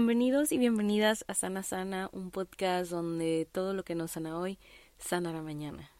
Bienvenidos y bienvenidas a Sana Sana, un podcast donde todo lo que nos sana hoy sana la mañana.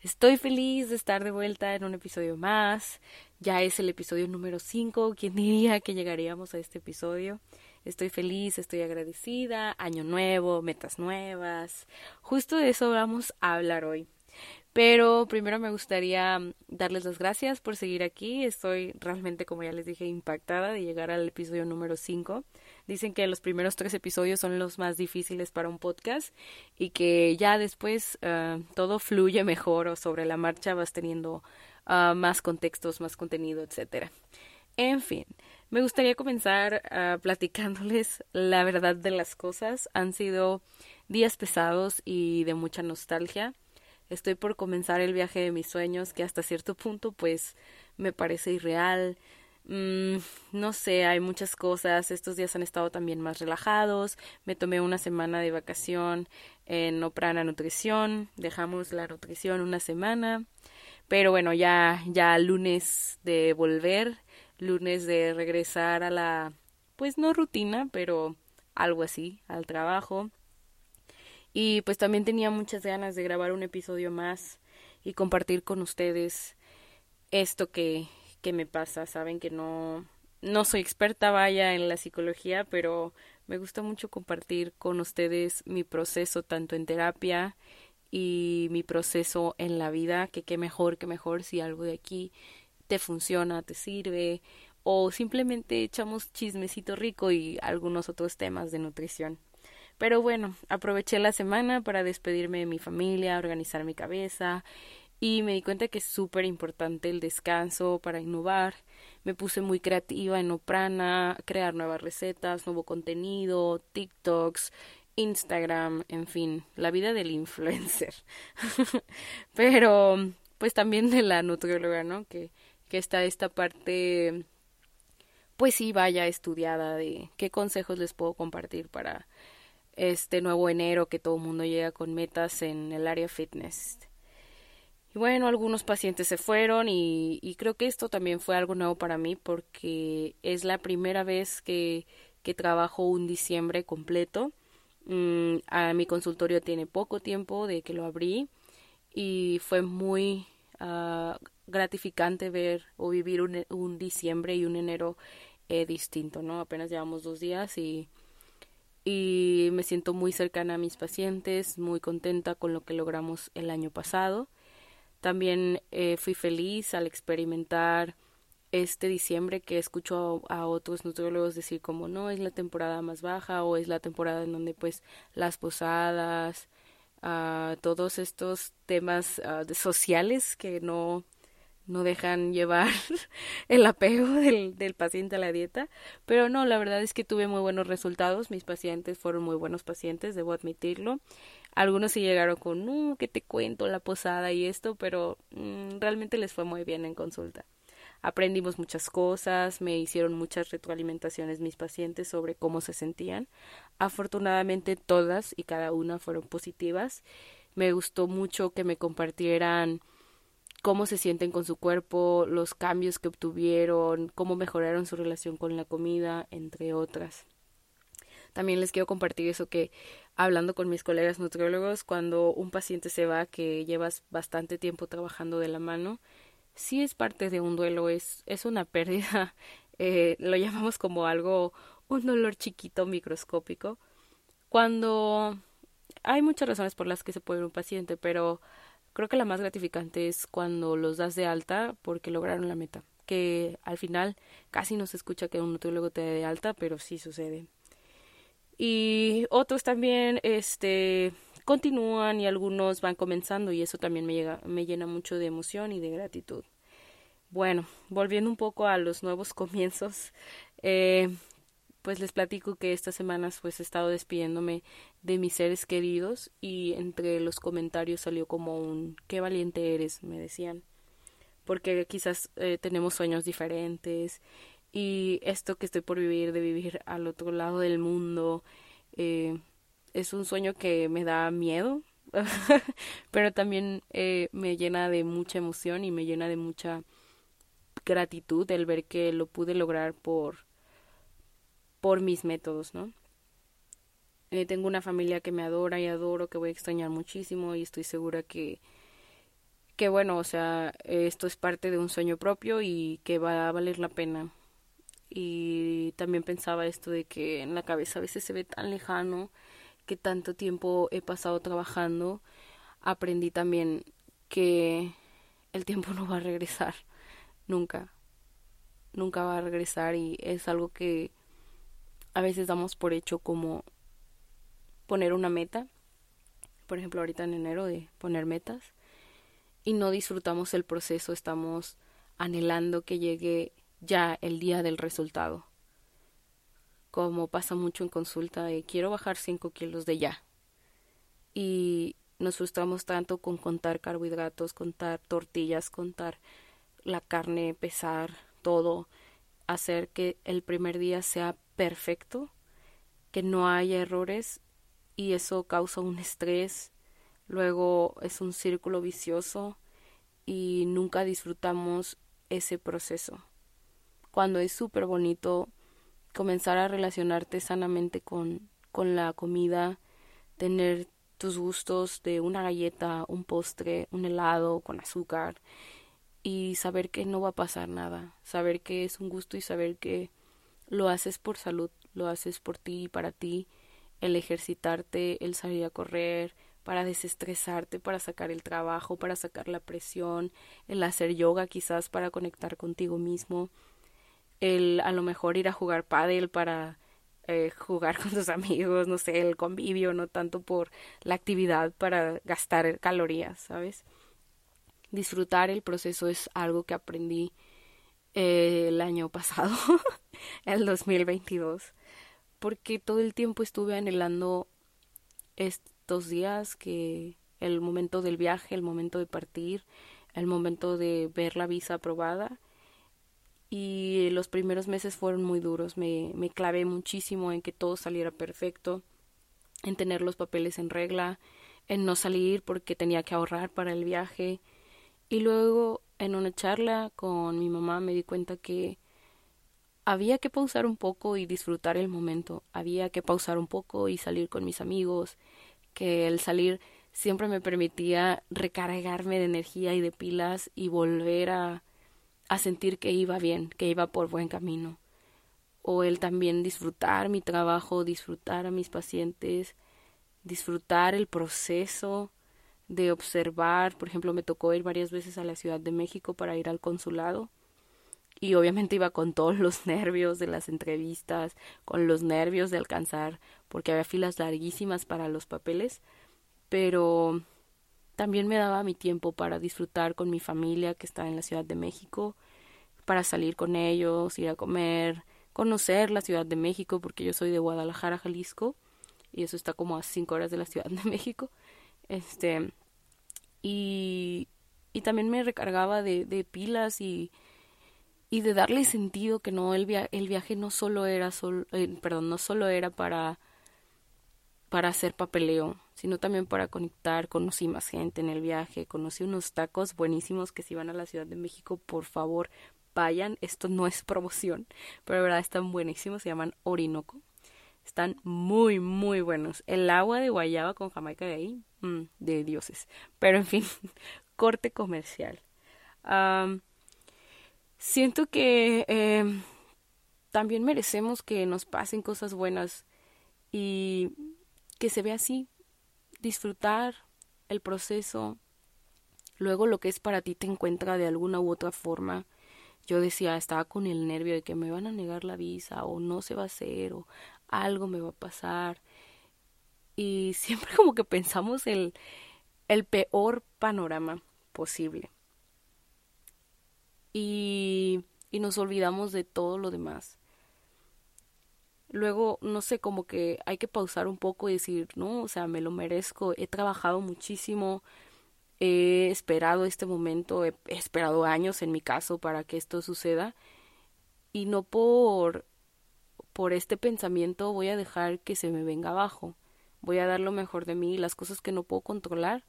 Estoy feliz de estar de vuelta en un episodio más. Ya es el episodio número 5. ¿Quién diría que llegaríamos a este episodio? Estoy feliz, estoy agradecida. Año nuevo, metas nuevas. Justo de eso vamos a hablar hoy. Pero primero me gustaría mm, darles las gracias por seguir aquí. Estoy realmente, como ya les dije, impactada de llegar al episodio número 5. Dicen que los primeros tres episodios son los más difíciles para un podcast y que ya después ah, todo fluye mejor o sobre la marcha vas teniendo ah, más contextos, más contenido, etcétera. En fin, me gustaría comenzar uh, platicándoles la verdad de las cosas. Han sido días pesados y de mucha nostalgia estoy por comenzar el viaje de mis sueños que hasta cierto punto pues me parece irreal. Mm, no sé, hay muchas cosas. Estos días han estado también más relajados. Me tomé una semana de vacación en Oprana Nutrición. Dejamos la nutrición una semana. Pero bueno, ya, ya lunes de volver, lunes de regresar a la, pues no rutina, pero algo así, al trabajo. Y pues también tenía muchas ganas de grabar un episodio más y compartir con ustedes esto que, que me pasa. Saben que no, no soy experta, vaya, en la psicología, pero me gusta mucho compartir con ustedes mi proceso tanto en terapia y mi proceso en la vida, que qué mejor, que mejor si algo de aquí te funciona, te sirve, o simplemente echamos chismecito rico y algunos otros temas de nutrición. Pero bueno, aproveché la semana para despedirme de mi familia, organizar mi cabeza y me di cuenta que es súper importante el descanso para innovar. Me puse muy creativa en Oprana, crear nuevas recetas, nuevo contenido, TikToks, Instagram, en fin, la vida del influencer. Pero pues también de la nutrióloga, ¿no? Que, que está esta parte, pues sí, vaya estudiada de qué consejos les puedo compartir para este nuevo enero que todo el mundo llega con metas en el área fitness. Y bueno, algunos pacientes se fueron y, creo que esto también fue algo nuevo para mí porque es la primera vez que, que trabajo un diciembre completo. Mm, a mi consultorio tiene poco tiempo de que lo abrí y fue muy uh, gratificante ver o vivir un, un, diciembre y un enero eh, distinto, ¿no? Apenas llevamos dos días y y me siento muy cercana a mis pacientes, muy contenta con lo que logramos el año pasado. También eh, fui feliz al experimentar este diciembre que escucho a, otros nutriólogos decir como no es la temporada más baja o es la temporada en donde pues las posadas, uh, todos estos temas uh, sociales que no no dejan llevar el apego del, del, paciente a la dieta. Pero no, la verdad es que tuve muy buenos resultados. Mis pacientes fueron muy buenos pacientes, debo admitirlo. Algunos sí llegaron con, no, que te cuento la posada y esto, pero mmm, realmente les fue muy bien en consulta. Aprendimos muchas cosas, me hicieron muchas retroalimentaciones mis pacientes sobre cómo se sentían. Afortunadamente todas y cada una fueron positivas. Me gustó mucho que me compartieran cómo se sienten con su cuerpo, los cambios que obtuvieron, cómo mejoraron su relación con la comida, entre otras. También les quiero compartir eso que hablando con mis colegas nutriólogos, cuando un paciente se va que llevas bastante tiempo trabajando de la mano, sí es parte de un duelo, es, es una pérdida, eh, lo llamamos como algo, un dolor chiquito microscópico. Cuando hay muchas razones por las que se puede ir un paciente, pero Creo que la más gratificante es cuando los das de alta porque lograron la meta, que al final casi no se escucha que un nutriólogo te dé de alta, pero sí sucede. Y otros también este continúan y algunos van comenzando y eso también me, llega, me llena mucho de emoción y de gratitud. Bueno, volviendo un poco a los nuevos comienzos, eh, pues les platico que estas semanas pues he estado despidiéndome de mis seres queridos y entre los comentarios salió como un qué valiente eres, me decían, porque quizás eh, tenemos sueños diferentes y esto que estoy por vivir, de vivir al otro lado del mundo, eh, es un sueño que me da miedo, pero también eh, me llena de mucha emoción y me llena de mucha gratitud el ver que lo pude lograr por por mis métodos, ¿no? Eh, tengo una familia que me adora y adoro, que voy a extrañar muchísimo y estoy segura que, que bueno, o sea, esto es parte de un sueño propio y que va a valer la pena. Y también pensaba esto de que en la cabeza a veces se ve tan lejano, que tanto tiempo he pasado trabajando, aprendí también que el tiempo no va a regresar, nunca, nunca va a regresar y es algo que a veces damos por hecho como poner una meta, por ejemplo ahorita en enero de poner metas, y no disfrutamos el proceso, estamos anhelando que llegue ya el día del resultado. Como pasa mucho en consulta de quiero bajar 5 kilos de ya. Y nos frustramos tanto con contar carbohidratos, contar tortillas, contar la carne, pesar, todo, hacer que el primer día sea perfecto, que no haya errores y eso causa un estrés, luego es un círculo vicioso y nunca disfrutamos ese proceso. Cuando es súper bonito comenzar a relacionarte sanamente con, con la comida, tener tus gustos de una galleta, un postre, un helado con azúcar y saber que no va a pasar nada, saber que es un gusto y saber que lo haces por salud, lo haces por ti y para ti, el ejercitarte, el salir a correr, para desestresarte, para sacar el trabajo, para sacar la presión, el hacer yoga quizás para conectar contigo mismo, el a lo mejor ir a jugar pádel para eh, jugar con tus amigos, no sé, el convivio, no tanto por la actividad para gastar calorías, ¿sabes? Disfrutar el proceso es algo que aprendí el año pasado, el 2022, porque todo el tiempo estuve anhelando estos días que el momento del viaje, el momento de partir, el momento de ver la visa aprobada y los primeros meses fueron muy duros. Me, me clavé muchísimo en que todo saliera perfecto, en tener los papeles en regla, en no salir porque tenía que ahorrar para el viaje. Y luego en una charla con mi mamá me di cuenta que había que pausar un poco y disfrutar el momento, había que pausar un poco y salir con mis amigos, que el salir siempre me permitía recargarme de energía y de pilas y volver a a sentir que iba bien, que iba por buen camino. O el también disfrutar mi trabajo, disfrutar a mis pacientes, disfrutar el proceso de observar. Por ejemplo, me tocó ir varias veces a la Ciudad de México para ir al consulado. Y obviamente iba con todos los nervios de las entrevistas, con los nervios de alcanzar, porque había filas larguísimas para los papeles. Pero también me daba mi tiempo para disfrutar con mi familia que está en la Ciudad de México, para salir con ellos, ir a comer, conocer la Ciudad de México, porque yo soy de Guadalajara, Jalisco, y eso está como a cinco horas de la Ciudad de México. Este, y, y también me recargaba de, de pilas y, y de darle sentido que no el, el viaje no solo era sol eh, perdón no solo era para para hacer papeleo, sino también para conectar. Conocí más gente en el viaje, conocí unos tacos buenísimos que si van a la Ciudad de México, por favor, vayan. Esto no es promoción, pero de verdad están buenísimos, se llaman Orinoco. Están muy, muy buenos. El agua de guayaba con jamaica de ahí, mm, de dioses. Pero en fin, corte comercial. siento que em, también merecemos que nos pasen cosas buenas y que se ve así, disfrutar el proceso, luego lo que es para ti te encuentra de alguna u otra forma. Yo decía, estaba con el nervio de que me van a negar la visa o no se va a hacer o algo me va a pasar. Y siempre como que pensamos el, el peor panorama posible. Y, y nos olvidamos de todo lo demás luego, no sé, como que hay que pausar un poco y decir, no, o sea, me lo merezco, he trabajado muchísimo, he esperado este momento, he, esperado años en mi caso para que esto suceda y no por por este pensamiento voy a dejar que se me venga abajo. Voy a dar lo mejor de mí y las cosas que no puedo controlar,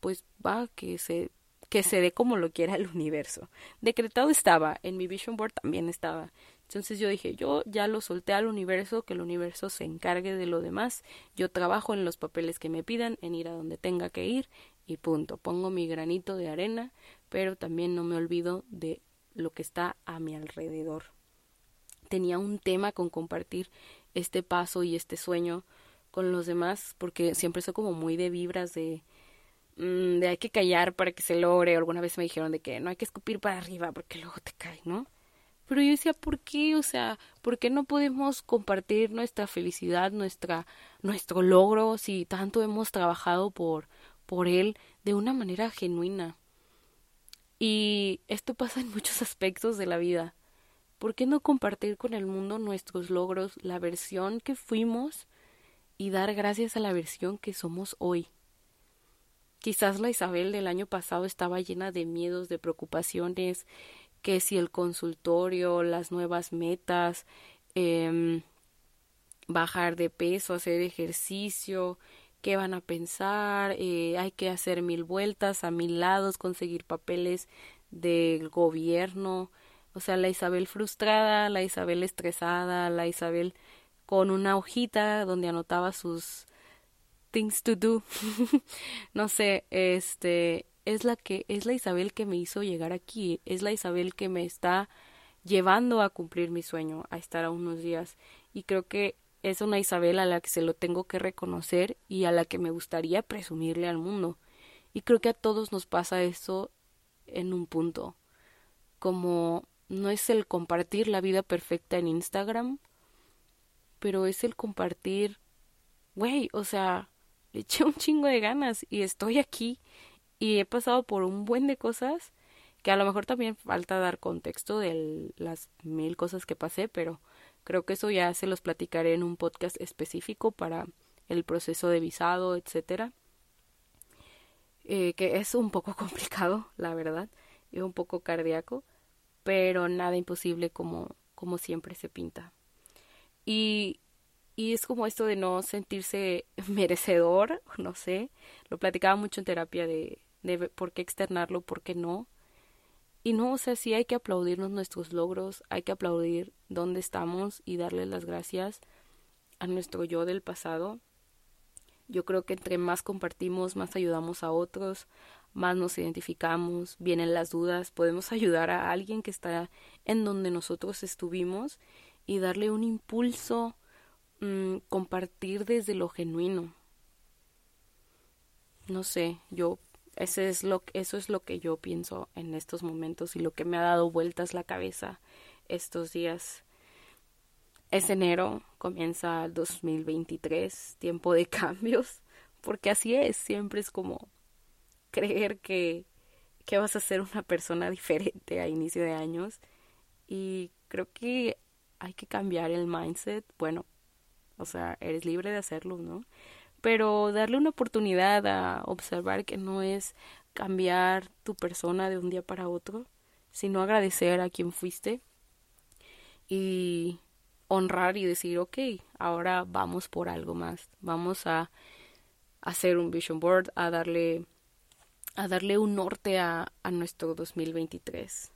pues va que se que se dé como lo quiera el universo. Decretado estaba, en mi vision board también estaba Entonces yo dije, yo ya lo solté al universo, que el universo se encargue de lo demás. Yo trabajo en los papeles que me pidan, en ir a donde tenga que ir y punto. Pongo mi granito de arena, pero también no me olvido de lo que está a mi alrededor. Tenía un tema con compartir este paso y este sueño con los demás, porque siempre soy como muy de vibras de, mm, de hay que callar para que se logre. Alguna vez me dijeron de que no hay que escupir para arriba porque luego te cae, ¿no? Pero yo decía, ¿por qué? O sea, ¿por qué no podemos compartir nuestra felicidad, nuestra, nuestro logro, si tanto hemos trabajado por, por él de una manera genuina? Y esto pasa en muchos aspectos de la vida. ¿Por qué no compartir con el mundo nuestros logros, la versión que fuimos y dar gracias a la versión que somos hoy? Quizás la Isabel del año pasado estaba llena de miedos, de preocupaciones, que si el consultorio, las nuevas metas, eh, bajar de peso, hacer ejercicio, qué van a pensar, eh, hay que hacer mil vueltas a mil lados, conseguir papeles del gobierno, o sea, la Isabel frustrada, la Isabel estresada, la Isabel con una hojita donde anotaba sus things to do. no sé, este, es la que es la Isabel que me hizo llegar aquí, es la Isabel que me está llevando a cumplir mi sueño, a estar a unos días y creo que es una Isabel a la que se lo tengo que reconocer y a la que me gustaría presumirle al mundo. Y creo que a todos nos pasa eso en un punto. Como no es el compartir la vida perfecta en Instagram, pero es el compartir, güey, o sea, le eché un chingo de ganas y estoy aquí y he pasado por un buen de cosas que a lo mejor también falta dar contexto de las mil cosas que pasé, pero creo que eso ya se los platicaré en un podcast específico para el proceso de visado, etcétera. Eh, que es un poco complicado, la verdad, y un poco cardíaco, pero nada imposible como, como siempre se pinta. Y y es como esto de no sentirse merecedor, no sé, lo platicaba mucho en terapia de, de por qué externarlo, por qué no. Y no, o sea, sí hay que aplaudirnos nuestros logros, hay que aplaudir dónde estamos y darle las gracias a nuestro yo del pasado. Yo creo que entre más compartimos, más ayudamos a otros, más nos identificamos, vienen las dudas, podemos ayudar a alguien que está en donde nosotros estuvimos y darle un impulso, mmm, compartir desde lo genuino. No sé, yo ese es lo, eso es lo que yo pienso en estos momentos y lo que me ha dado vueltas la cabeza estos días. Es enero, comienza el 2023, tiempo de cambios, porque así es, siempre es como creer que, que vas a ser una persona diferente a inicio de años. Y creo que hay que cambiar el mindset, bueno, o sea, eres libre de hacerlo, ¿no? Pero darle una oportunidad a observar que no es cambiar tu persona de un día para otro, sino agradecer a quien fuiste y honrar y decir, ok, ahora vamos por algo más, vamos a hacer un vision board, a darle, a darle un norte a, a nuestro 2023.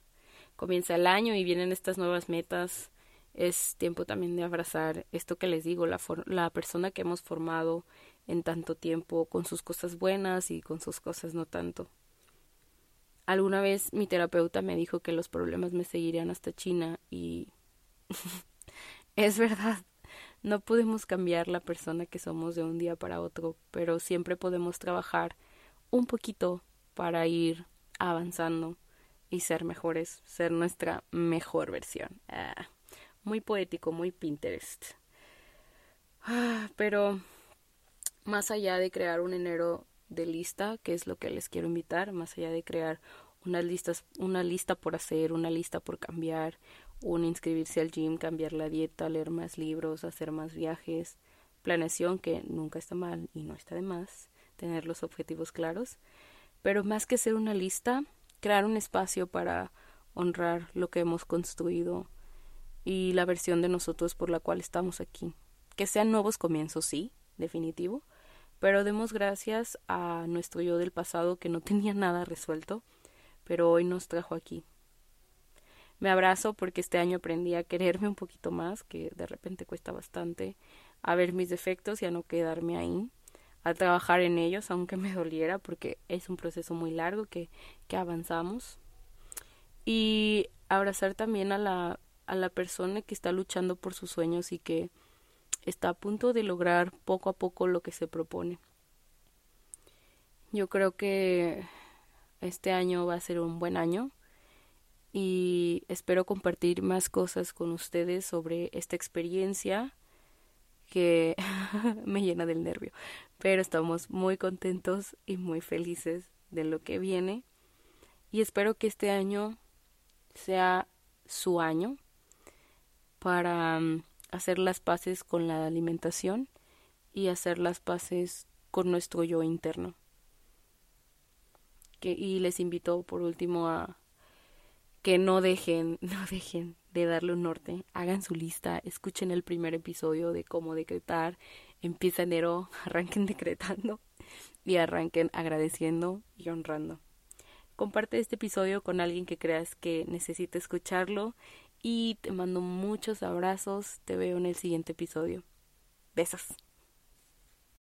Comienza el año y vienen estas nuevas metas, es tiempo también de abrazar esto que les digo, la, la persona que hemos formado en tanto tiempo, con sus cosas buenas y con sus cosas no tanto. Alguna vez mi terapeuta me dijo que los problemas me seguirían hasta China y es verdad, no podemos cambiar la persona que somos de un día para otro, pero siempre podemos trabajar un poquito para ir avanzando y ser mejores, ser nuestra mejor versión. Ah muy poético, muy Pinterest. Ah, pero más allá de crear un enero de lista, que es lo que les quiero invitar, más allá de crear unas listas, una lista por hacer, una lista por cambiar, un inscribirse al gym, cambiar la dieta, leer más libros, hacer más viajes, planeación que nunca está mal y no está de más, tener los objetivos claros, pero más que ser una lista, crear un espacio para honrar lo que hemos construido, y la versión de nosotros por la cual estamos aquí. Que sean nuevos comienzos, sí, definitivo, pero demos gracias a nuestro yo del pasado que no tenía nada resuelto, pero hoy nos trajo aquí. me abrazo porque este año aprendí a quererme un poquito más, que de repente cuesta bastante, a ver mis defectos y a no quedarme ahí, a trabajar en ellos, aunque me doliera, porque es un proceso muy largo que, que avanzamos. Y abrazar también a la, a la persona que está luchando por sus sueños y que está a punto de lograr poco a poco lo que se propone. Yo creo que este año va a ser un buen año y espero compartir más cosas con ustedes sobre esta experiencia que me llena del nervio, pero estamos muy contentos y muy felices de lo que viene. Y espero que este año sea su año para mm, hacer las paces con la alimentación y hacer las paces con nuestro yo interno. Y les invito por último a que no dejen, no dejen de darle un norte, hagan su lista, escuchen el primer episodio de cómo decretar, empieza enero, arranquen decretando y arranquen agradeciendo y honrando. Comparte este episodio con alguien que creas que necesite escucharlo y te mando muchos abrazos, te veo en el siguiente episodio. Besos.